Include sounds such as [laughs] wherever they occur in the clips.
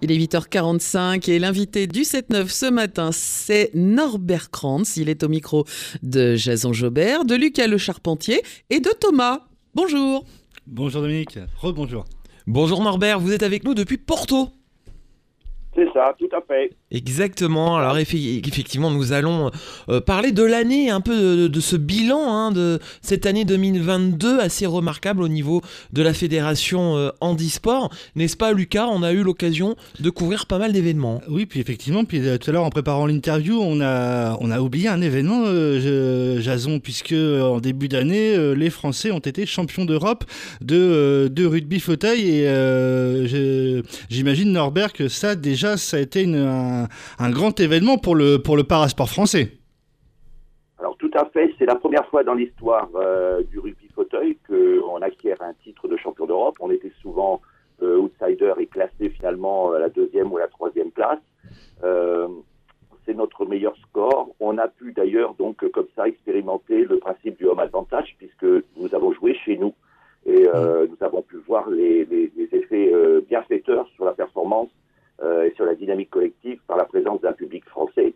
Il est 8h45 et l'invité du 7-9 ce matin, c'est Norbert Krantz. Il est au micro de Jason Jobert, de Lucas Le Charpentier et de Thomas. Bonjour. Bonjour Dominique, rebonjour. Bonjour Norbert, vous êtes avec nous depuis Porto. C'est ça, tout à fait. Exactement. Alors effe- effectivement, nous allons euh, parler de l'année, un peu de, ce bilan hein, de cette année 2022 assez remarquable au niveau de la fédération euh, handisport, n'est-ce pas Lucas? On a eu l'occasion de couvrir pas mal d'événements. Oui, puis effectivement, puis euh, tout à l'heure en préparant l'interview, on a, on a oublié un événement, Jason, puisque en début d'année, les Français ont été champions d'Europe de, de rugby fauteuil et j'imagine Norbert que ça déjà, ça a été un, un grand événement pour le, pour le parasport français. Alors tout à fait, c'est la première fois dans l'histoire euh, du rugby fauteuil qu'on acquiert un titre de champion d'Europe. On était souvent euh, outsider et classé finalement à la deuxième ou la troisième place. Euh, c'est notre meilleur score. On a pu d'ailleurs donc comme ça expérimenter le principe du home advantage puisque nous avons joué chez nous et euh, nous avons pu voir les, les- les effets bienfaiteurs sur la performance et sur la dynamique collective la présence d'un public français.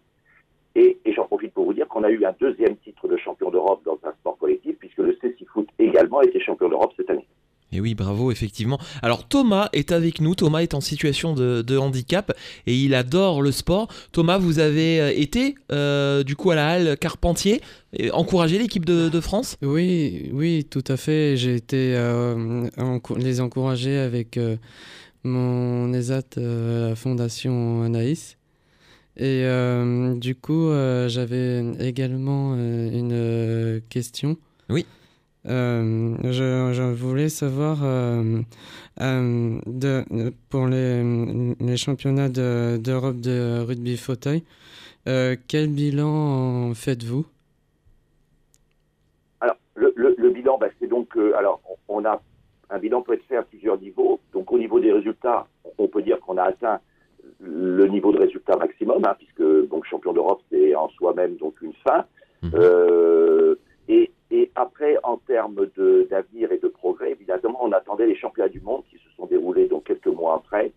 Et, et j'en profite pour vous dire qu'on a eu un deuxième titre de champion d'Europe dans un sport collectif, puisque le CC Foot également a été champion d'Europe cette année. Et oui, bravo, effectivement. Alors Thomas est avec nous. Thomas est en situation de, de handicap et il adore le sport. Thomas, vous avez euh, été euh, du coup à la halle Carpentier, et encourager l'équipe de, de France? Oui, oui, tout à fait. J'ai été euh, les encourager avec euh, mon ESAT, euh, la Fondation Anaïs. Et euh, du coup, euh, j'avais également euh, une question. Oui. Euh, je, je voulais savoir euh, euh, de, pour les, les championnats de- d'Europe de rugby fauteuil, euh, quel bilan faites-vous? Alors, le, le- le bilan, bah, c'est donc, euh, alors, on on a un bilan peut être fait à plusieurs niveaux. Donc, au niveau des résultats, on peut dire qu'on a atteint le niveau de résultat maximum, hein, puisque donc champion d'Europe, c'est en soi-même donc une fin. Mhm. Euh, et, et après, en termes d'avenir et de progrès, évidemment, on attendait les championnats du monde qui se sont déroulés donc quelques mois après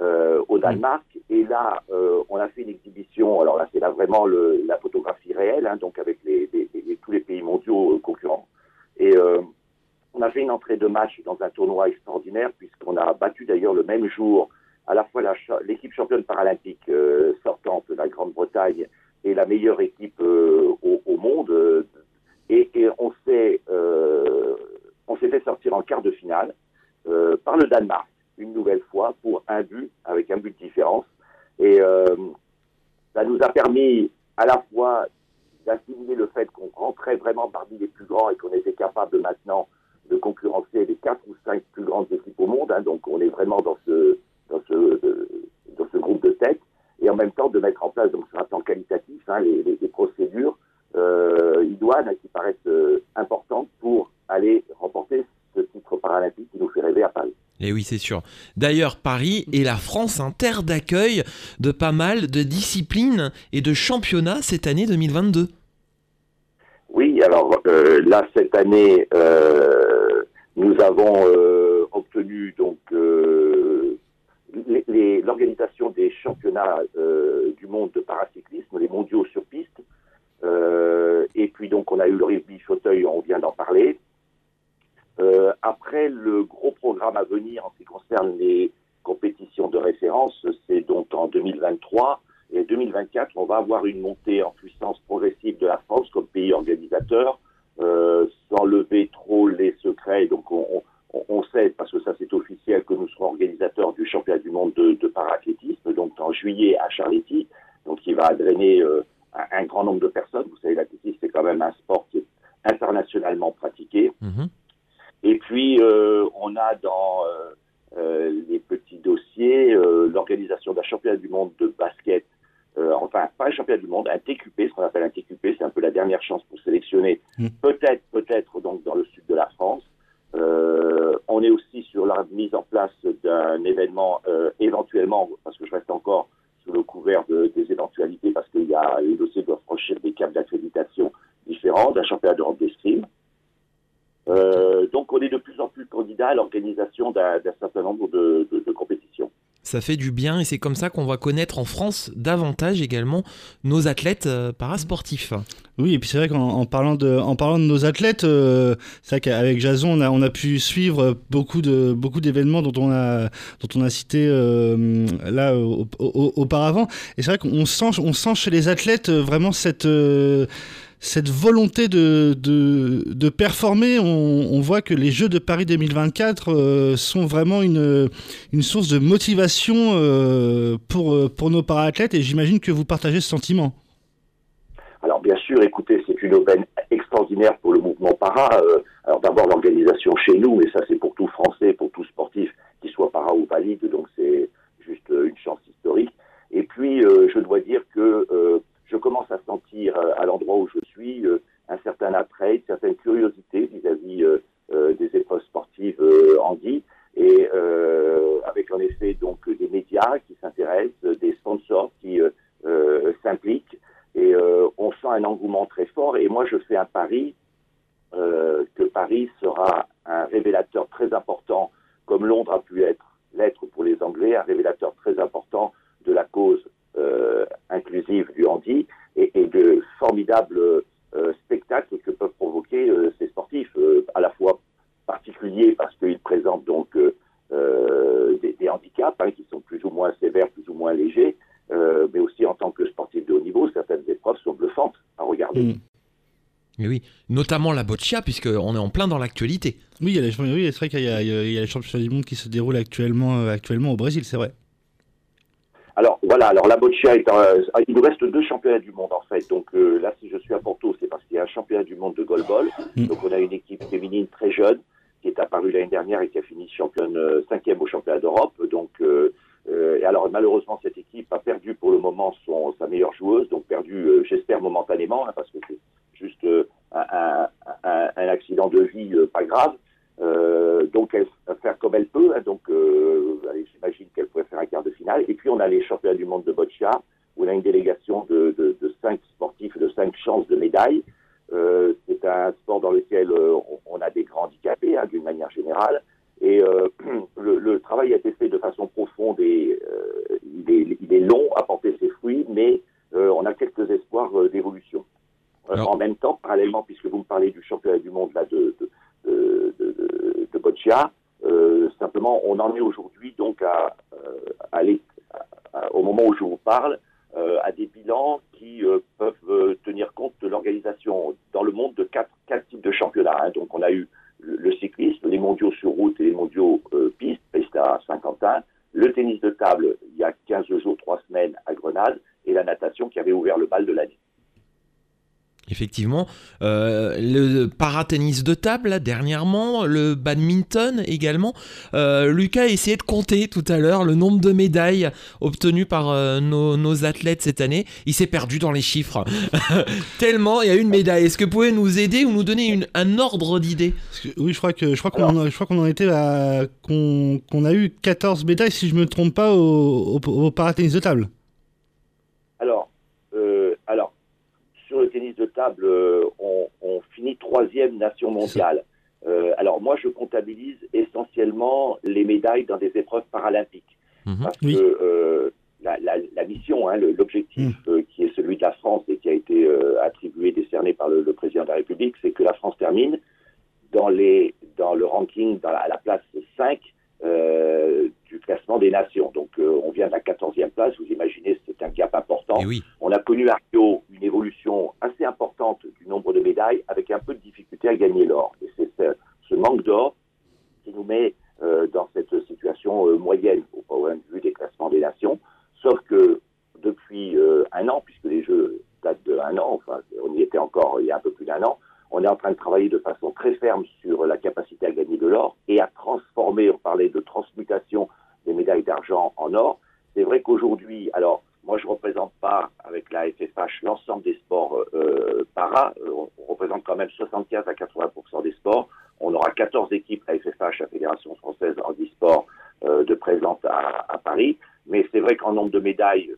euh, au Danemark. Et là, euh, on a fait une exhibition. Alors là, c'est là vraiment le- la photographie réelle, hein, donc avec les, les- les- tous les pays mondiaux concurrents. Et on a fait une entrée de match dans un tournoi extraordinaire, puisqu'on a battu d'ailleurs le même jour à la fois l'équipe championne paralympique euh, sortante de la Grande-Bretagne et la meilleure équipe euh, au, monde. euh, et, on s'est on s'est fait sortir en quart de finale par le Danemark une nouvelle fois pour un but avec un but de différence. Et ça nous a permis à la fois d'assimiler le fait qu'on rentrait vraiment parmi les plus grands et qu'on était capable maintenant de concurrencer les quatre ou cinq plus grandes équipes au monde. hein. donc on est vraiment dans ce, dans ce, dans ce groupe de tête. Et en même temps de mettre en place donc sur un plan qualitatif hein, les, les- les procédures euh, idoines hein, qui paraissent euh, importantes pour aller remporter ce titre paralympique qui nous fait rêver à Paris. Et oui, c'est sûr. D'ailleurs, Paris et la France, un terre d'accueil de pas mal de disciplines et de championnats cette année 2022. Oui, alors euh, là cette année, euh, nous avons obtenu donc l'organisation des championnats euh, du monde de paracyclisme, les mondiaux sur piste. Euh, et puis donc on a eu le rugby fauteuil, on vient d'en parler. Euh, après le gros programme à venir en ce qui concerne les compétitions de référence, c'est donc en 2023 et 2024, on va avoir une montée en puissance progressive de la France comme pays organisateur, sans lever trop les secrets. Donc on, on- on sait, parce que ça c'est officiel, que nous serons organisateurs du championnat du monde de, de parathlétisme, donc en juillet à Charletti, donc qui va drainer euh, un, un grand nombre de personnes. Vous savez, l'athlétisme c'est quand même un sport qui est internationalement pratiqué. Mhm. Et puis, euh, on a dans euh, les petits dossiers l'organisation d'un championnat du monde de basket enfin pas un championnat du monde, un TQP, ce qu'on appelle un TQP, c'est un peu la dernière chance pour sélectionner Mm. peut-être, peut-être donc dans le sud de la France. Euh, on est aussi sur mise en place d'un événement euh, éventuellement, parce que je reste encore sous le couvert de- des éventualités, parce qu'il y a les dossiers doivent franchir des caps d'accréditation différents, d'un championnat d'Europe d'escrime. Euh, donc on est de plus en plus candidat à l'organisation d'un certain nombre de compétitions. Ça fait du bien et c'est comme ça qu'on va connaître en France davantage également nos athlètes euh, parasportifs. Oui, et puis c'est vrai qu'en en parlant de, en parlant de nos athlètes, euh, c'est vrai qu'avec Jason, on a, on a pu suivre beaucoup de, beaucoup d'événements dont on a, dont on a cité euh, là au- au- auparavant. Et c'est vrai qu'on sent, on sent chez les athlètes vraiment cette, cette volonté de, de, performer. On, voit que les Jeux de Paris 2024 euh, sont vraiment une, une source de motivation euh, pour, pour nos para-athlètes. Et j'imagine que vous partagez ce sentiment. Alors bien sûr, écoutez, c'est une aubaine extraordinaire pour le mouvement para. Euh, alors d'abord l'organisation chez nous, et ça c'est pour tout Français, pour tout sportif, qu'il soit para ou valide, donc c'est juste une chance historique. Et puis je dois dire que je commence à sentir à l'endroit où je suis euh, un certain attrait, une certaine curiosité vis-à-vis euh, euh, des épreuves sportives euh, en Guy, et euh, avec en effet donc des médias qui s'intéressent, des sponsors qui euh, euh, s'impliquent et euh, on sent un engouement très fort. Et moi, je fais un pari euh, que Paris sera un révélateur très important, comme Londres a pu être l'être pour les Anglais, un révélateur très important de la cause euh, inclusive du handi et, et de formidables euh, spectacles que peuvent provoquer euh, ces sportifs, euh, à la fois particuliers parce qu'ils présentent donc des, des handicaps hein, qui sont plus ou moins sévères, plus ou moins légers, euh, mais aussi en tant que sportif de haut niveau, certaines épreuves sont bluffantes à regarder. Mm. Mais oui, notamment la boccia puisqu'on est en plein dans l'actualité. Oui, il y a les, oui, c'est vrai qu'il y a, y les championnats du monde qui se déroulent actuellement, actuellement au Brésil, c'est vrai. Alors voilà, alors la boccia est un- il nous reste deux championnats du monde en fait. Donc euh, là, si je suis à Porto, c'est parce qu'il y a un championnat du monde de goalball. Mm. Donc on a une équipe féminine très jeune qui est apparue l'année dernière et qui a fini championne euh, cinquième au championnat d'Europe. Donc euh, et alors malheureusement cette équipe a perdu pour le moment son sa meilleure joueuse, donc perdu, j'espère momentanément, hein, parce que c'est juste un, un- un- un accident de vie pas grave. Euh, donc elle va faire comme elle peut. hein, donc euh, allez, j'imagine qu'elle pourrait faire un quart de finale. Et puis on a les championnats du monde de boccia où on a une délégation de, de, de cinq sportifs, de cinq chances de médailles. Euh, c'est un sport dans lequel euh, on, a des grands handicapés hein, d'une manière générale. Et euh, [clears throat] le, le travail a été fait de façon profonde et il, est, il est long à porter ses fruits, mais on a quelques espoirs d'évolution. En même temps, parallèlement, puisque vous me parlez du championnat du monde là, de, de, de, boccia, simplement, on en est aujourd'hui donc à, aller, à- à- au moment où je vous parle, euh, à des bilans qui euh, peuvent euh, tenir compte de l'organisation dans le monde de quatre, quatre types de championnats. hein. Donc, on a eu le, cyclisme, les mondiaux sur route et les mondiaux euh, piste, piste à Saint-Quentin, le tennis de table il y a 15 jours, 3 semaines à Grenade, et la natation qui avait ouvert le bal de l'année. Effectivement, Euh, le paratennis de table là, dernièrement, le badminton également. Euh, Lucas a essayé de compter tout à l'heure le nombre de médailles obtenues par euh, nos, nos athlètes cette année. Il s'est perdu dans les chiffres. [laughs] Tellement il y a une médaille. Est-ce que vous pouvez nous aider ou nous donner une- un ordre d'idée? Oui, je crois que je crois qu'on je crois qu'on en était à qu'on qu'on a eu 14 médailles si je me trompe pas au, au, au paratennis de table. Alors, euh, alors, sur le tennis de table, euh, on, on finit troisième nation mondiale. Euh, alors moi, je comptabilise essentiellement les médailles dans des épreuves paralympiques. Mhm. Parce Oui. que euh, la, la- la mission, hein, l'objectif euh, qui est celui de la France et qui a été attribué, décerné par le, le président de la République, c'est que la France termine dans, les, dans le ranking dans la- à la place 5 euh, du classement des nations. Donc euh, on vient de la 14e place, vous imaginez, c'est un gap important. Oui, On a connu à Rio une évolution assez importante du nombre de médailles avec un peu de difficulté à gagner l'or. Et c'est ce, ce manque d'or qui nous met euh, dans cette situation euh, moyenne au point de vue des classements des nations. Sauf que depuis un an, puisque les Jeux datent de un an, enfin on y était encore il y a un peu plus d'un an, on est en train de travailler de façon très ferme sur la capacité à gagner de l'or et à transformer, on parlait de transmutation des médailles d'argent en or. C'est vrai qu'aujourd'hui, alors moi je ne représente pas avec la FFH l'ensemble des sports euh, euh para, euh, on, représente quand même 75 à 80% des sports. On aura 14 équipes, la FFH, la Fédération française en e-sport, euh, de présente à, Paris. Mais c'est vrai qu'en nombre de médailles,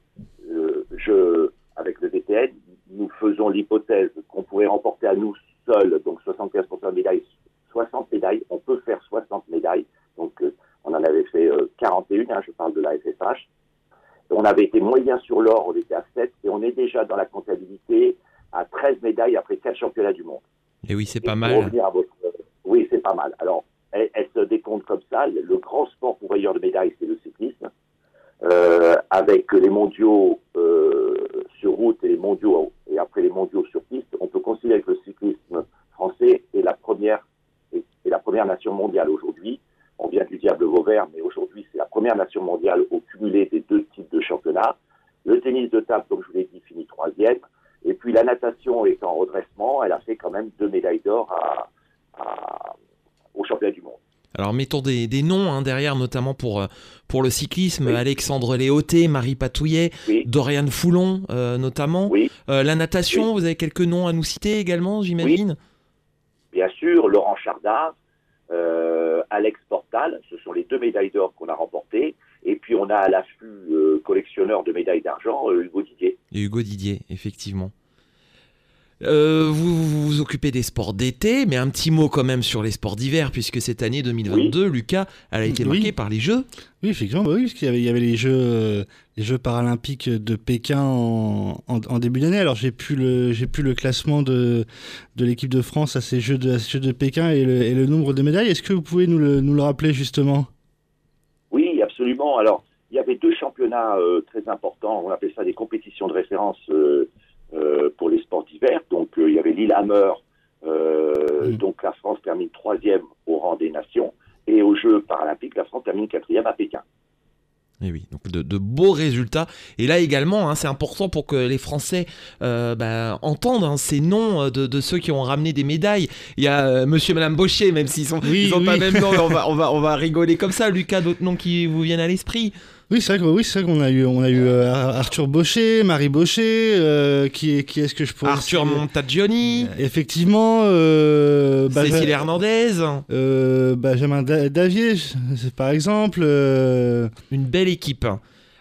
avec le VTN, nous faisons l'hypothèse qu'on pourrait remporter à nous seuls, donc 75% de médailles, moyen sur l'or, on était à 7, et on est déjà dans la comptabilité à 13 médailles après 4 championnats du monde. Et oui, c'est pas pour mal. revenir à votre- Oui, c'est pas mal. Alors, elle, elle se décompte comme ça. Le, grand sport pourvoyeur de médailles, c'est le cyclisme. Euh, avec les mondiaux euh, sur route et les mondiaux et après les mondiaux sur piste, on peut considérer que le cyclisme français est la première est, est la première nation mondiale aujourd'hui. On vient du diable Vauvert, mais aujourd'hui c'est la première nation mondiale au cumulé des deux types de championnats. Le tennis de table, comme je vous l'ai dit, finit troisième. Et puis la natation est en redressement. Elle a fait quand même deux médailles d'or à, à- au championnat du monde. Alors mettons des, des noms hein, derrière, notamment pour, euh, pour le cyclisme, Oui. Alexandre Léoté, Marie Patouillet, Oui. Dorian Foulon euh, notamment. Oui. Euh, la natation, vous avez quelques noms à nous citer également, j'imagine? Bien sûr, Laurent Chardard, euh, Alex Portal, ce sont les deux médailles d'or qu'on a remportées. Et puis on a à l'affût euh, collectionneur de médailles d'argent, euh, Hugo Didier. Et Hugo Didier, effectivement. Euh, vous, vous vous occupez des sports d'été, mais un petit mot quand même sur les sports d'hiver, puisque cette année 2022, Lucas, elle a été Oui. marquée par les Jeux. Oui, effectivement, oui, parce qu'il y avait, il y avait les, jeux, les Jeux paralympiques de Pékin en, en- en début d'année. Alors, j'ai plus le, le classement de, de l'équipe de France à ces Jeux de, à ces Jeux de Pékin et le, et le nombre de médailles. Est-ce que vous pouvez nous le, nous le rappeler justement? Absolument. Alors, il y avait deux championnats euh, très importants. On appelle ça des compétitions de référence euh, euh, pour les sports d'hiver. Donc, il y avait Lillehammer. Euh, Mm. Donc, la France termine troisième au rang des nations. Et aux Jeux paralympiques, la France termine quatrième à Pékin. Et oui, donc de, de beaux résultats. Et là également, hein, c'est important pour que les Français euh, bah, entendent hein, ces noms euh, de, de ceux qui ont ramené des médailles. Il y a euh, Monsieur et Madame Baucher, même s'ils sont, Oui, ils ont pas oui. même nom, mais on va, [laughs] on va, on va rigoler comme ça. Lucas, d'autres noms qui vous viennent à l'esprit? Oui, c'est vrai oui, c'est vrai qu'on a eu, on a eu euh, Arthur Baucher, Marie Baucher, euh, qui, qui est-ce que je pourrais Arthur Montagioni, Effectivement, euh, Cécile Hernandez, Benjamin Da- Davier, par exemple. une belle équipe.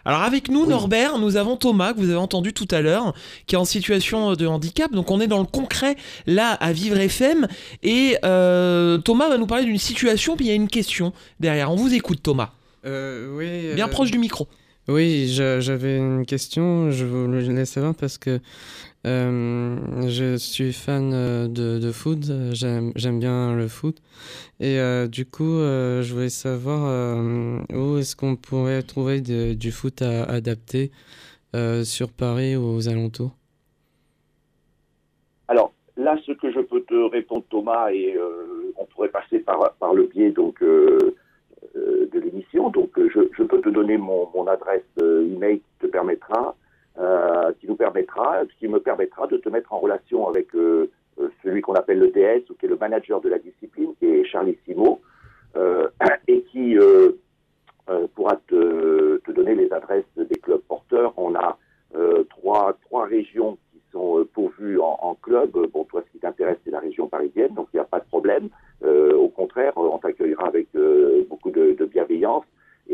Alors avec nous, Oui. Norbert, nous avons Thomas, que vous avez entendu tout à l'heure, qui est en situation de handicap. Donc on est dans le concret, là, à Vivre FM. Et euh, Thomas va nous parler d'une situation, puis il y a une question derrière. On vous écoute, Thomas. Euh, oui. Bien euh, proche du micro. Oui, je- j'avais une question, je voulais la savoir parce que euh, je suis fan de, de foot, j'aime bien le foot. Et euh, du coup, euh, je voulais savoir euh, où est-ce qu'on pourrait trouver de- du foot à, adapté euh, sur Paris ou aux alentours? Alors là, ce que je peux te répondre, Thomas, et euh, on pourrait passer par, par le biais donc de l'émission. Donc, euh, je, peux te donner mon, adresse email qui te permettra, euh, qui nous permettra, qui me permettra de te mettre en relation avec euh, celui qu'on appelle le DS, ou qui est le manager de la discipline, qui est Charlie Simo, [clears throat] et qui pourra te, donner les adresses des clubs porteurs. On a trois, trois régions qui sont pourvues en, en club. Bon, toi, ce qui t'intéresse, c'est la région parisienne, il n'y a pas de problème. Euh, au contraire, on t'accueillera avec euh, beaucoup de, de bienveillance.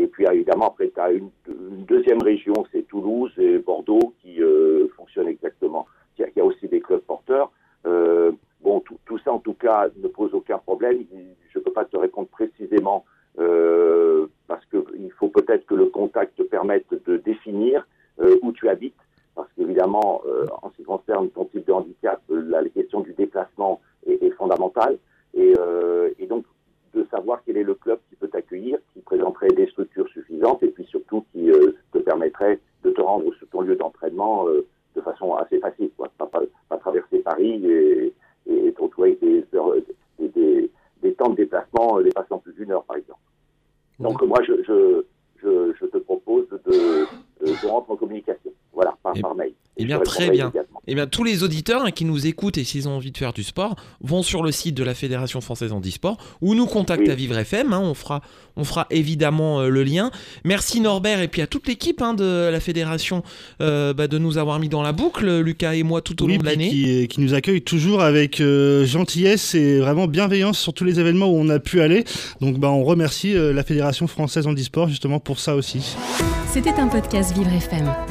Et puis, évidemment, après, tu as une, une deuxième région, c'est Toulouse et Bordeaux, qui euh, fonctionnent exactement. Il y, a, aussi des clubs porteurs. Euh, bon, tout, tout ça, en tout cas, ne pose aucun problème. Je ne peux pas te répondre précisément euh, parce qu'il faut peut-être que le contact te permette de définir euh, où tu habites, parce qu'évidemment, euh, en ce qui concerne ton type de handicap, la, la question du déplacement est, est fondamentale, et, euh, et donc de savoir quel est le club qui peut t'accueillir, qui présenterait des structures suffisantes, et puis surtout qui euh, te permettrait de te rendre sur ton lieu d'entraînement euh, de façon assez facile, quoi. Pas, pas, pas traverser Paris et, et te retrouver avec des, heures, des, des, des temps de déplacement euh, dépassant plus d'une heure, par exemple. Donc moi, je, je, je, je te propose de, de, de rentrer en communication, voilà, par, Eh- par mail. eh Et bien, très bien. eh bien, tous les auditeurs hein, qui nous écoutent et s'ils ont envie de faire du sport vont sur le site de la Fédération française handisport ou nous contactent Oui. à Vivre FM. hein, on, fera, on fera évidemment euh, le lien. Merci Norbert et puis à toute l'équipe hein, de la Fédération euh, bah, de nous avoir mis dans la boucle, Lucas et moi, tout au Oui, long de l'année. qui, qui nous accueille toujours avec euh, gentillesse et vraiment bienveillance sur tous les événements où on a pu aller. Donc bah, on remercie euh, la Fédération française handisport justement pour ça aussi. C'était un podcast Vivre FM.